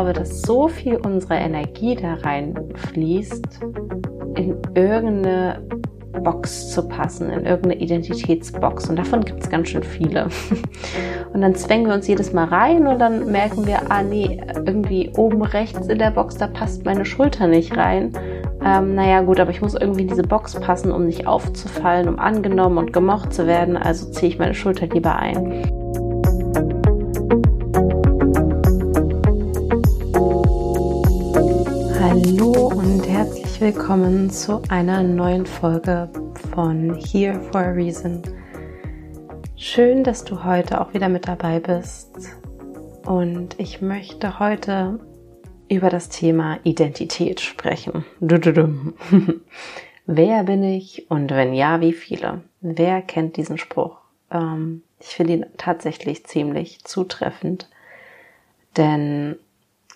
glaube, dass so viel unserer Energie da reinfließt, in irgendeine Box zu passen, in irgendeine Identitätsbox. Und davon gibt es ganz schön viele. Und dann zwängen wir uns jedes Mal rein und dann merken wir, ah nee, irgendwie oben rechts in der Box, da passt meine Schulter nicht rein. Ähm, naja gut, aber ich muss irgendwie in diese Box passen, um nicht aufzufallen, um angenommen und gemocht zu werden. Also ziehe ich meine Schulter lieber ein. Hallo und herzlich willkommen zu einer neuen Folge von Here for a Reason. Schön, dass du heute auch wieder mit dabei bist. Und ich möchte heute über das Thema Identität sprechen. Wer bin ich und wenn ja, wie viele? Wer kennt diesen Spruch? Ähm, ich finde ihn tatsächlich ziemlich zutreffend, denn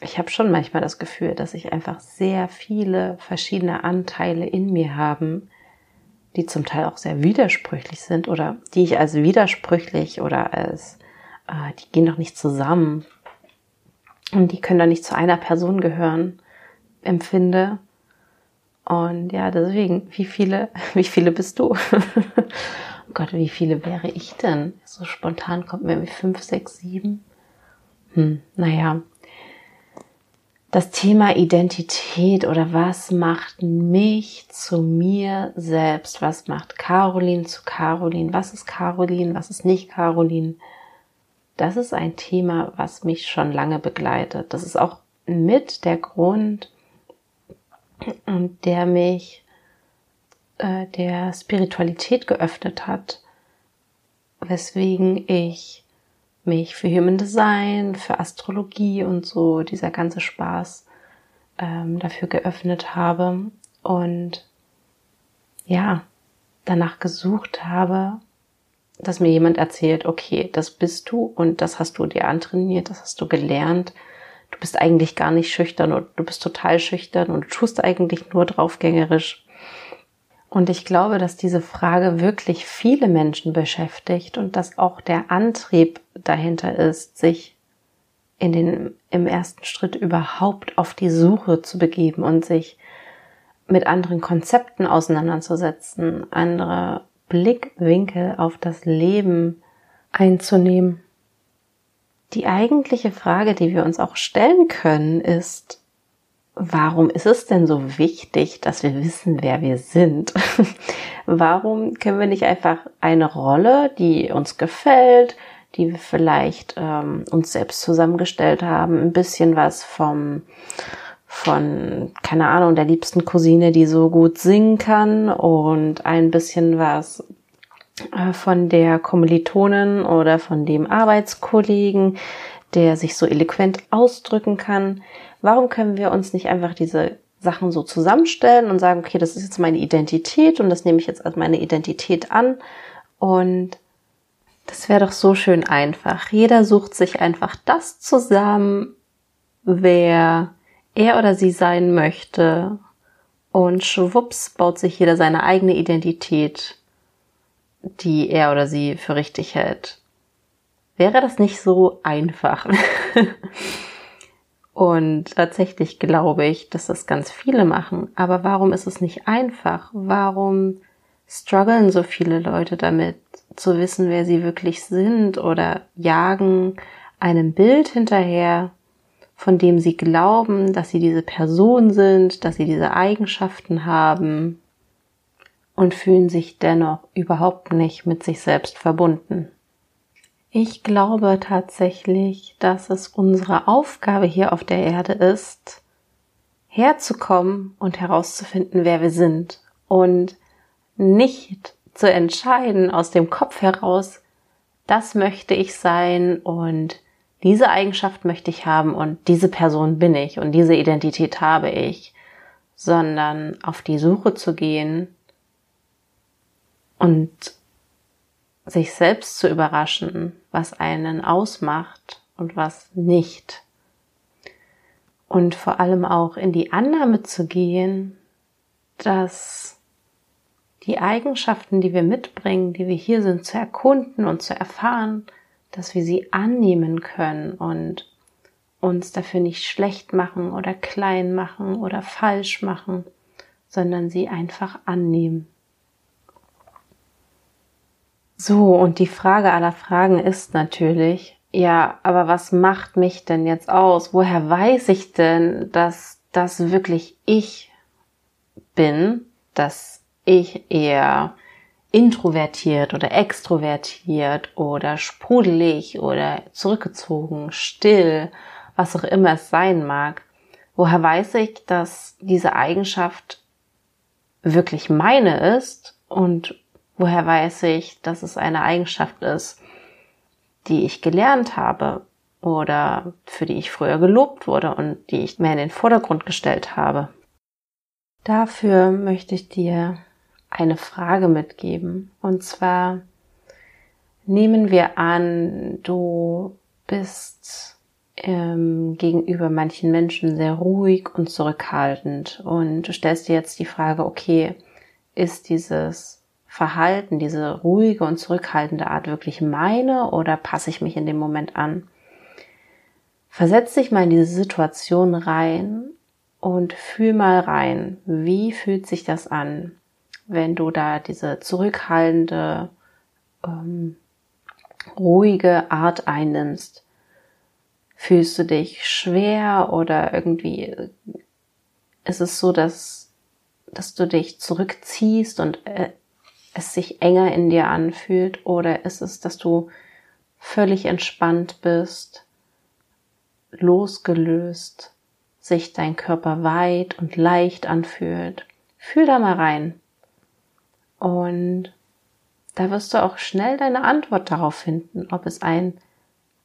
ich habe schon manchmal das Gefühl, dass ich einfach sehr viele verschiedene Anteile in mir haben, die zum Teil auch sehr widersprüchlich sind oder die ich als widersprüchlich oder als äh, die gehen doch nicht zusammen und die können doch nicht zu einer Person gehören, empfinde. Und ja, deswegen, wie viele, wie viele bist du? oh Gott, wie viele wäre ich denn? So spontan kommt mir wie fünf, sechs, sieben. Hm, naja, das Thema Identität oder was macht mich zu mir selbst? Was macht Caroline zu Caroline? Was ist Caroline? Was ist nicht Caroline? Das ist ein Thema, was mich schon lange begleitet. Das ist auch mit der Grund, der mich äh, der Spiritualität geöffnet hat, weswegen ich mich für Human Design, für Astrologie und so, dieser ganze Spaß ähm, dafür geöffnet habe und ja, danach gesucht habe, dass mir jemand erzählt, okay, das bist du und das hast du dir antrainiert, das hast du gelernt. Du bist eigentlich gar nicht schüchtern und du bist total schüchtern und tust eigentlich nur draufgängerisch. Und ich glaube, dass diese Frage wirklich viele Menschen beschäftigt und dass auch der Antrieb dahinter ist, sich in den, im ersten Schritt überhaupt auf die Suche zu begeben und sich mit anderen Konzepten auseinanderzusetzen, andere Blickwinkel auf das Leben einzunehmen. Die eigentliche Frage, die wir uns auch stellen können, ist, warum ist es denn so wichtig, dass wir wissen, wer wir sind? warum können wir nicht einfach eine Rolle, die uns gefällt, die wir vielleicht ähm, uns selbst zusammengestellt haben, ein bisschen was vom von, keine Ahnung, der liebsten Cousine, die so gut singen kann. Und ein bisschen was äh, von der Kommilitonin oder von dem Arbeitskollegen, der sich so eloquent ausdrücken kann. Warum können wir uns nicht einfach diese Sachen so zusammenstellen und sagen, okay, das ist jetzt meine Identität und das nehme ich jetzt als meine Identität an. Und das wäre doch so schön einfach. Jeder sucht sich einfach das zusammen, wer er oder sie sein möchte und schwupps baut sich jeder seine eigene Identität, die er oder sie für richtig hält. Wäre das nicht so einfach? Und tatsächlich glaube ich, dass das ganz viele machen. Aber warum ist es nicht einfach? Warum strugglen so viele Leute damit, zu wissen, wer sie wirklich sind oder jagen einem Bild hinterher, von dem sie glauben, dass sie diese Person sind, dass sie diese Eigenschaften haben und fühlen sich dennoch überhaupt nicht mit sich selbst verbunden. Ich glaube tatsächlich, dass es unsere Aufgabe hier auf der Erde ist, herzukommen und herauszufinden, wer wir sind und nicht zu entscheiden aus dem Kopf heraus, das möchte ich sein und diese Eigenschaft möchte ich haben und diese Person bin ich und diese Identität habe ich, sondern auf die Suche zu gehen und sich selbst zu überraschen, was einen ausmacht und was nicht. Und vor allem auch in die Annahme zu gehen, dass die Eigenschaften, die wir mitbringen, die wir hier sind, zu erkunden und zu erfahren, dass wir sie annehmen können und uns dafür nicht schlecht machen oder klein machen oder falsch machen, sondern sie einfach annehmen. So, und die Frage aller Fragen ist natürlich, ja, aber was macht mich denn jetzt aus? Woher weiß ich denn, dass das wirklich ich bin, dass ich eher introvertiert oder extrovertiert oder sprudelig oder zurückgezogen, still, was auch immer es sein mag. Woher weiß ich, dass diese Eigenschaft wirklich meine ist und woher weiß ich, dass es eine Eigenschaft ist, die ich gelernt habe oder für die ich früher gelobt wurde und die ich mehr in den Vordergrund gestellt habe. Dafür möchte ich dir eine Frage mitgeben. Und zwar nehmen wir an, du bist ähm, gegenüber manchen Menschen sehr ruhig und zurückhaltend und du stellst dir jetzt die Frage, okay, ist dieses Verhalten, diese ruhige und zurückhaltende Art wirklich meine oder passe ich mich in dem Moment an? Versetz dich mal in diese Situation rein und fühl mal rein, wie fühlt sich das an, wenn du da diese zurückhaltende, ähm, ruhige Art einnimmst. Fühlst du dich schwer oder irgendwie ist es so, dass, dass du dich zurückziehst und äh, es sich enger in dir anfühlt oder ist es, dass du völlig entspannt bist, losgelöst, sich dein Körper weit und leicht anfühlt. Fühl da mal rein. Und da wirst du auch schnell deine Antwort darauf finden, ob es ein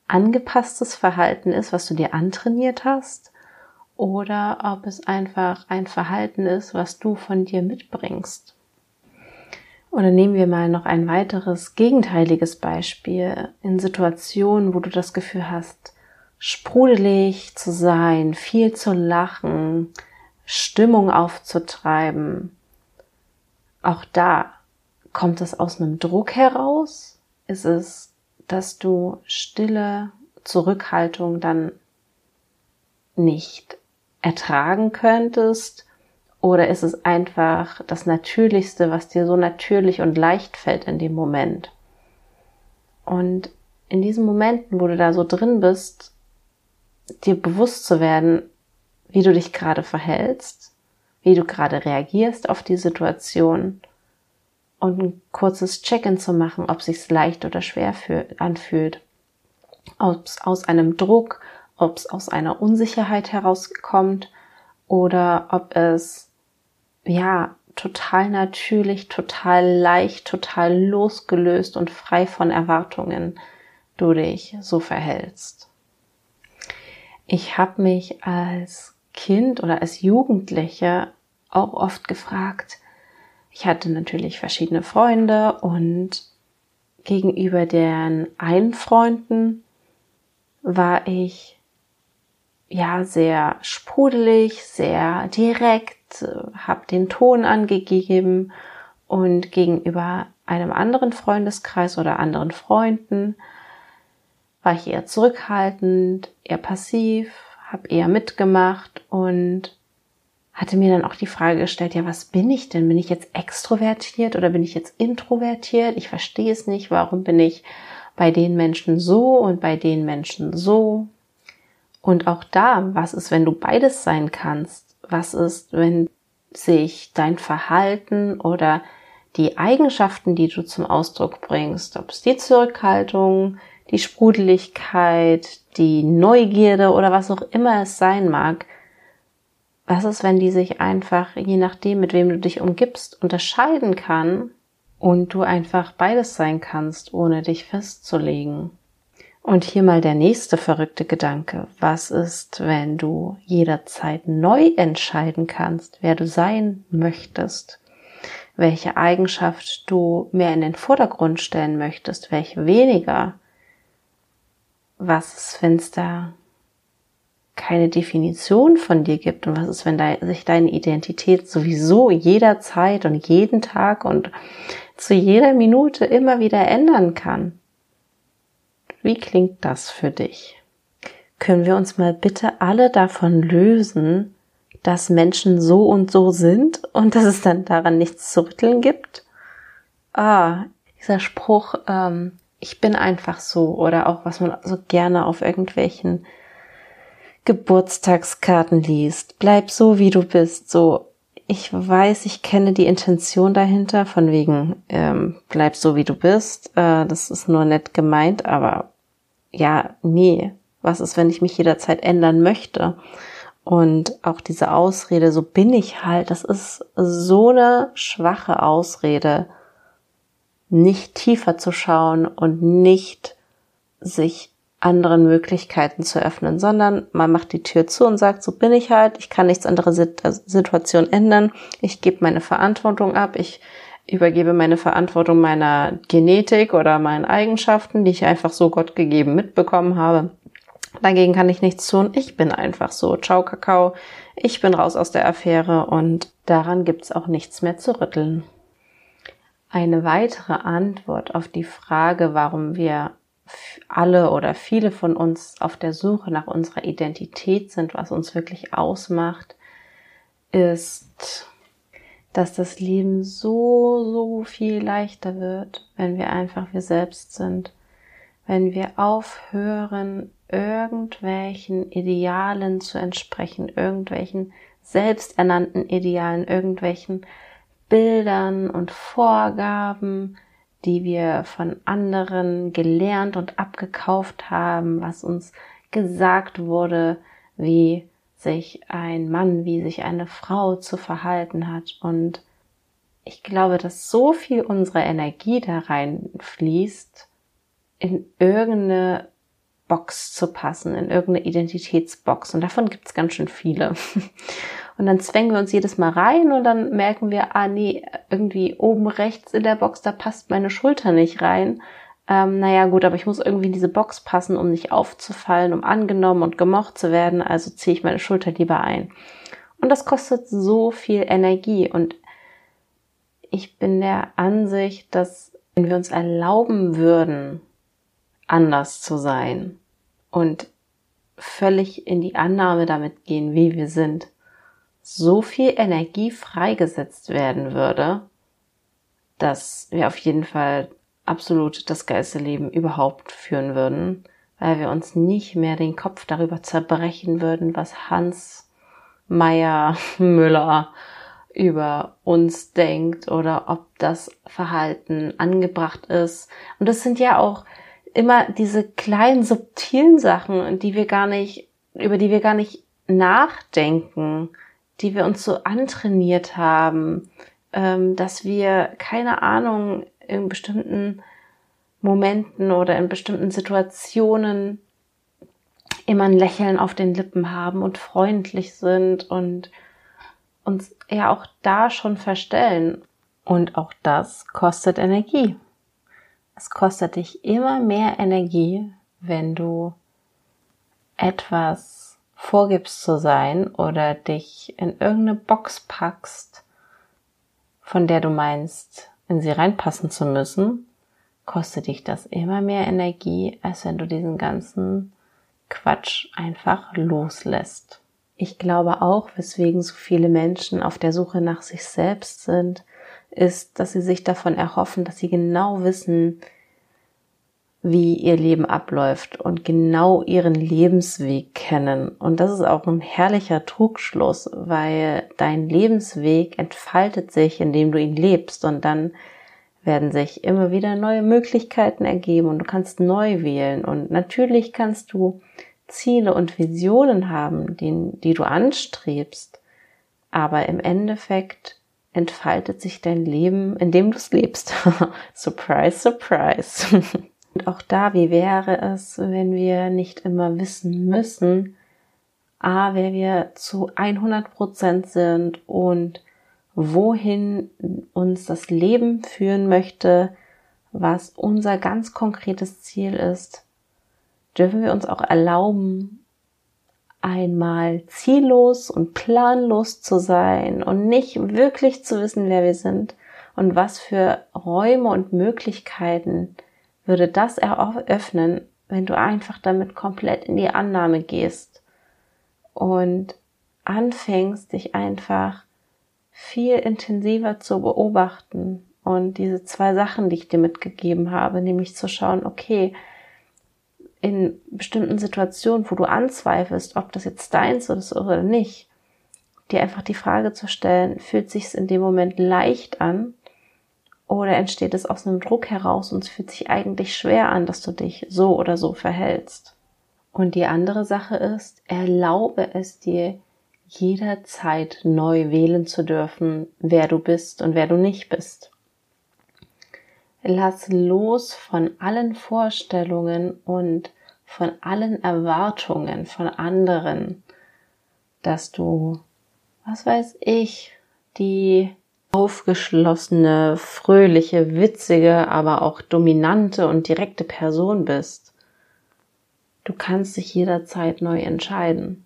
angepasstes Verhalten ist, was du dir antrainiert hast, oder ob es einfach ein Verhalten ist, was du von dir mitbringst. Oder nehmen wir mal noch ein weiteres gegenteiliges Beispiel in Situationen, wo du das Gefühl hast, sprudelig zu sein, viel zu lachen, Stimmung aufzutreiben. Auch da kommt es aus einem Druck heraus? Ist es, dass du stille Zurückhaltung dann nicht ertragen könntest? Oder ist es einfach das Natürlichste, was dir so natürlich und leicht fällt in dem Moment? Und in diesen Momenten, wo du da so drin bist, dir bewusst zu werden, wie du dich gerade verhältst, wie du gerade reagierst auf die Situation und ein kurzes Check-in zu machen, ob sich's leicht oder schwer anfühlt, ob es aus einem Druck, ob es aus einer Unsicherheit herauskommt oder ob es ja, total natürlich, total leicht, total losgelöst und frei von Erwartungen du dich so verhältst. Ich habe mich als Kind oder als Jugendliche auch oft gefragt, ich hatte natürlich verschiedene Freunde und gegenüber deren einen Freunden war ich ja sehr sprudelig, sehr direkt, habe den Ton angegeben und gegenüber einem anderen Freundeskreis oder anderen Freunden war ich eher zurückhaltend, eher passiv, habe eher mitgemacht und hatte mir dann auch die Frage gestellt, ja, was bin ich denn? Bin ich jetzt extrovertiert oder bin ich jetzt introvertiert? Ich verstehe es nicht. Warum bin ich bei den Menschen so und bei den Menschen so? Und auch da, was ist, wenn du beides sein kannst? Was ist, wenn sich dein Verhalten oder die Eigenschaften, die du zum Ausdruck bringst, ob es die Zurückhaltung, die Sprudeligkeit, die Neugierde oder was auch immer es sein mag, was ist, wenn die sich einfach, je nachdem, mit wem du dich umgibst, unterscheiden kann und du einfach beides sein kannst, ohne dich festzulegen? Und hier mal der nächste verrückte Gedanke. Was ist, wenn du jederzeit neu entscheiden kannst, wer du sein möchtest? Welche Eigenschaft du mehr in den Vordergrund stellen möchtest, welche weniger? Was ist, wenn es da keine Definition von dir gibt? Und was ist, wenn sich deine Identität sowieso jederzeit und jeden Tag und zu jeder Minute immer wieder ändern kann? Wie klingt das für dich? können wir uns mal bitte alle davon lösen, dass Menschen so und so sind und dass es dann daran nichts zu rütteln gibt? Ah, dieser Spruch, ähm, ich bin einfach so oder auch was man so gerne auf irgendwelchen Geburtstagskarten liest. Bleib so, wie du bist. So, ich weiß, ich kenne die Intention dahinter, von wegen, ähm, bleib so, wie du bist. Äh, das ist nur nett gemeint, aber ja, nee. Was ist, wenn ich mich jederzeit ändern möchte? Und auch diese Ausrede, so bin ich halt, das ist so eine schwache Ausrede, nicht tiefer zu schauen und nicht sich anderen Möglichkeiten zu öffnen, sondern man macht die Tür zu und sagt, so bin ich halt, ich kann nichts andere äh, Situation ändern, ich gebe meine Verantwortung ab, ich übergebe meine Verantwortung meiner Genetik oder meinen Eigenschaften, die ich einfach so Gott gegeben mitbekommen habe. Dagegen kann ich nichts tun. Ich bin einfach so. Ciao, Kakao. Ich bin raus aus der Affäre und daran gibt's auch nichts mehr zu rütteln. Eine weitere Antwort auf die Frage, warum wir alle oder viele von uns auf der Suche nach unserer Identität sind, was uns wirklich ausmacht, ist, dass das Leben so, so viel leichter wird, wenn wir einfach wir selbst sind, wenn wir aufhören, irgendwelchen Idealen zu entsprechen, irgendwelchen selbsternannten Idealen, irgendwelchen Bildern und Vorgaben, die wir von anderen gelernt und abgekauft haben, was uns gesagt wurde, wie sich ein Mann, wie sich eine Frau zu verhalten hat. Und ich glaube, dass so viel unserer Energie da reinfließt, in irgendeine Box zu passen, in irgendeine Identitätsbox. Und davon gibt's ganz schön viele. Und dann zwängen wir uns jedes Mal rein und dann merken wir, ah nee, irgendwie oben rechts in der Box, da passt meine Schulter nicht rein. Ähm, naja gut, aber ich muss irgendwie in diese Box passen, um nicht aufzufallen, um angenommen und gemocht zu werden. Also ziehe ich meine Schulter lieber ein. Und das kostet so viel Energie. Und ich bin der Ansicht, dass wenn wir uns erlauben würden, anders zu sein und völlig in die Annahme damit gehen, wie wir sind, so viel Energie freigesetzt werden würde, dass wir auf jeden Fall absolut das geilste Leben überhaupt führen würden, weil wir uns nicht mehr den Kopf darüber zerbrechen würden, was Hans Meier Müller über uns denkt oder ob das Verhalten angebracht ist. Und das sind ja auch immer diese kleinen subtilen Sachen, die wir gar nicht, über die wir gar nicht nachdenken, die wir uns so antrainiert haben, ähm, dass wir keine Ahnung in bestimmten Momenten oder in bestimmten Situationen immer ein Lächeln auf den Lippen haben und freundlich sind und uns ja auch da schon verstellen. Und auch das kostet Energie. Es kostet dich immer mehr Energie, wenn du etwas vorgibst zu sein oder dich in irgendeine Box packst, von der du meinst, in sie reinpassen zu müssen, kostet dich das immer mehr Energie, als wenn du diesen ganzen Quatsch einfach loslässt. Ich glaube auch, weswegen so viele Menschen auf der Suche nach sich selbst sind, ist, dass sie sich davon erhoffen, dass sie genau wissen, wie ihr Leben abläuft und genau ihren Lebensweg kennen. Und das ist auch ein herrlicher Trugschluss, weil dein Lebensweg entfaltet sich, indem du ihn lebst und dann werden sich immer wieder neue Möglichkeiten ergeben und du kannst neu wählen und natürlich kannst du Ziele und Visionen haben, die, die du anstrebst, aber im Endeffekt entfaltet sich dein Leben, indem du es lebst. surprise, surprise. Und auch da, wie wäre es, wenn wir nicht immer wissen müssen, a, wer wir zu 100 Prozent sind und wohin uns das Leben führen möchte, was unser ganz konkretes Ziel ist, dürfen wir uns auch erlauben, einmal ziellos und planlos zu sein und nicht wirklich zu wissen, wer wir sind und was für Räume und Möglichkeiten würde das eröffnen, wenn du einfach damit komplett in die Annahme gehst und anfängst, dich einfach viel intensiver zu beobachten und diese zwei Sachen, die ich dir mitgegeben habe, nämlich zu schauen, okay, in bestimmten Situationen, wo du anzweifelst, ob das jetzt deins ist oder nicht, dir einfach die Frage zu stellen, fühlt sich es in dem Moment leicht an oder entsteht es aus einem Druck heraus und es fühlt sich eigentlich schwer an, dass du dich so oder so verhältst. Und die andere Sache ist, erlaube es dir jederzeit neu wählen zu dürfen, wer du bist und wer du nicht bist. Lass los von allen Vorstellungen und von allen Erwartungen von anderen, dass du, was weiß ich, die aufgeschlossene, fröhliche, witzige, aber auch dominante und direkte Person bist. Du kannst dich jederzeit neu entscheiden.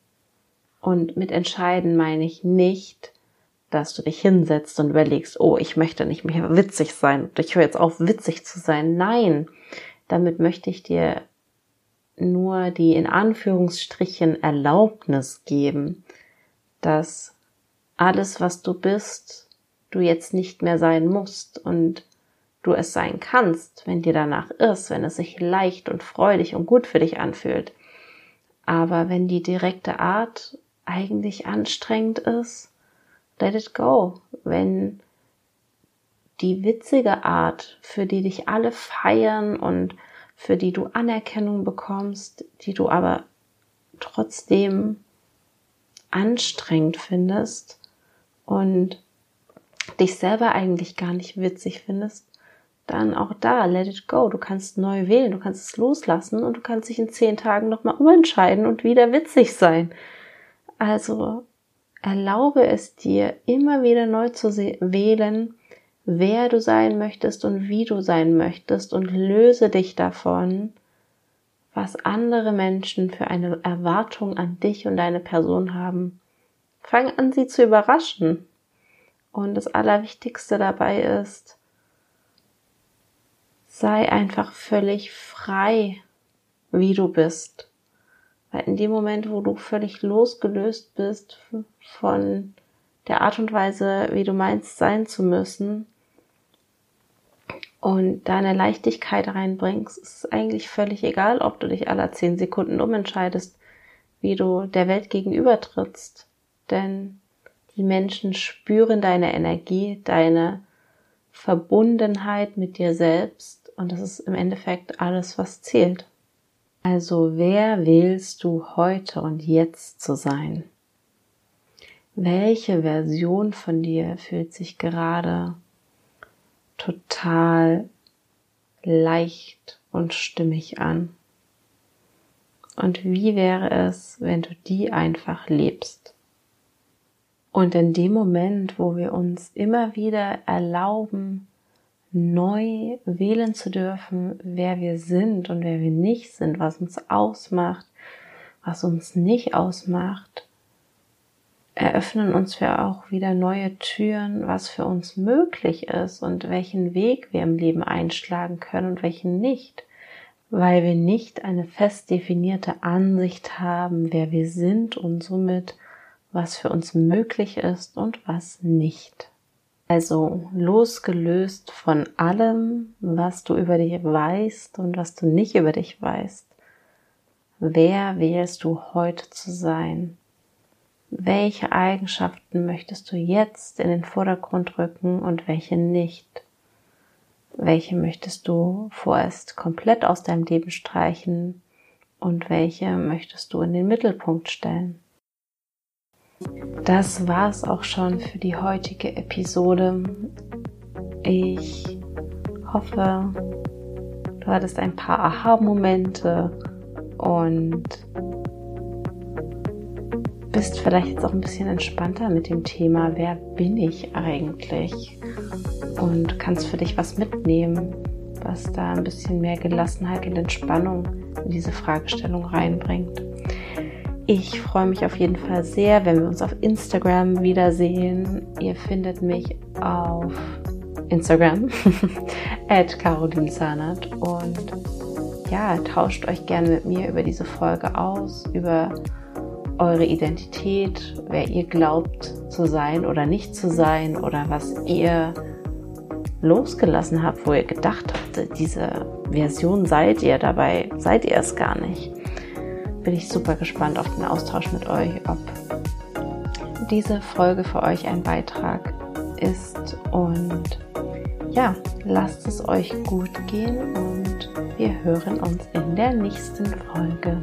Und mit entscheiden meine ich nicht, dass du dich hinsetzt und überlegst, oh, ich möchte nicht mehr witzig sein ich höre jetzt auf, witzig zu sein. Nein, damit möchte ich dir nur die in Anführungsstrichen Erlaubnis geben, dass alles, was du bist, du jetzt nicht mehr sein musst und du es sein kannst, wenn dir danach ist, wenn es sich leicht und freudig und gut für dich anfühlt. Aber wenn die direkte Art eigentlich anstrengend ist, let it go. Wenn die witzige Art, für die dich alle feiern und für die du Anerkennung bekommst, die du aber trotzdem anstrengend findest und dich selber eigentlich gar nicht witzig findest, dann auch da, let it go. Du kannst neu wählen, du kannst es loslassen und du kannst dich in zehn Tagen nochmal umentscheiden und wieder witzig sein. Also erlaube es dir, immer wieder neu zu wählen, wer du sein möchtest und wie du sein möchtest und löse dich davon, was andere Menschen für eine Erwartung an dich und deine Person haben. Fang an, sie zu überraschen. Und das Allerwichtigste dabei ist, sei einfach völlig frei, wie du bist. Weil in dem Moment, wo du völlig losgelöst bist von der Art und Weise, wie du meinst sein zu müssen und deine Leichtigkeit reinbringst, ist es eigentlich völlig egal, ob du dich alle zehn Sekunden umentscheidest, wie du der Welt gegenüber trittst. Denn die Menschen spüren deine Energie, deine Verbundenheit mit dir selbst und das ist im Endeffekt alles, was zählt. Also wer wählst du heute und jetzt zu sein? Welche Version von dir fühlt sich gerade total leicht und stimmig an? Und wie wäre es, wenn du die einfach lebst? Und in dem Moment, wo wir uns immer wieder erlauben, neu wählen zu dürfen, wer wir sind und wer wir nicht sind, was uns ausmacht, was uns nicht ausmacht, eröffnen uns wir auch wieder neue Türen, was für uns möglich ist und welchen Weg wir im Leben einschlagen können und welchen nicht, weil wir nicht eine fest definierte Ansicht haben, wer wir sind und somit was für uns möglich ist und was nicht. Also losgelöst von allem, was du über dich weißt und was du nicht über dich weißt. Wer wählst du heute zu sein? Welche Eigenschaften möchtest du jetzt in den Vordergrund rücken und welche nicht? Welche möchtest du vorerst komplett aus deinem Leben streichen und welche möchtest du in den Mittelpunkt stellen? Das war's auch schon für die heutige Episode. Ich hoffe, du hattest ein paar Aha-Momente und bist vielleicht jetzt auch ein bisschen entspannter mit dem Thema, wer bin ich eigentlich? Und kannst für dich was mitnehmen, was da ein bisschen mehr Gelassenheit und Entspannung in diese Fragestellung reinbringt. Ich freue mich auf jeden Fall sehr, wenn wir uns auf Instagram wiedersehen. Ihr findet mich auf Instagram at Caroline Zahnert und ja, tauscht euch gerne mit mir über diese Folge aus, über eure Identität, wer ihr glaubt zu sein oder nicht zu sein oder was ihr losgelassen habt, wo ihr gedacht habt, diese Version seid ihr, dabei seid ihr es gar nicht. Bin ich super gespannt auf den Austausch mit euch, ob diese Folge für euch ein Beitrag ist und ja, lasst es euch gut gehen und wir hören uns in der nächsten Folge.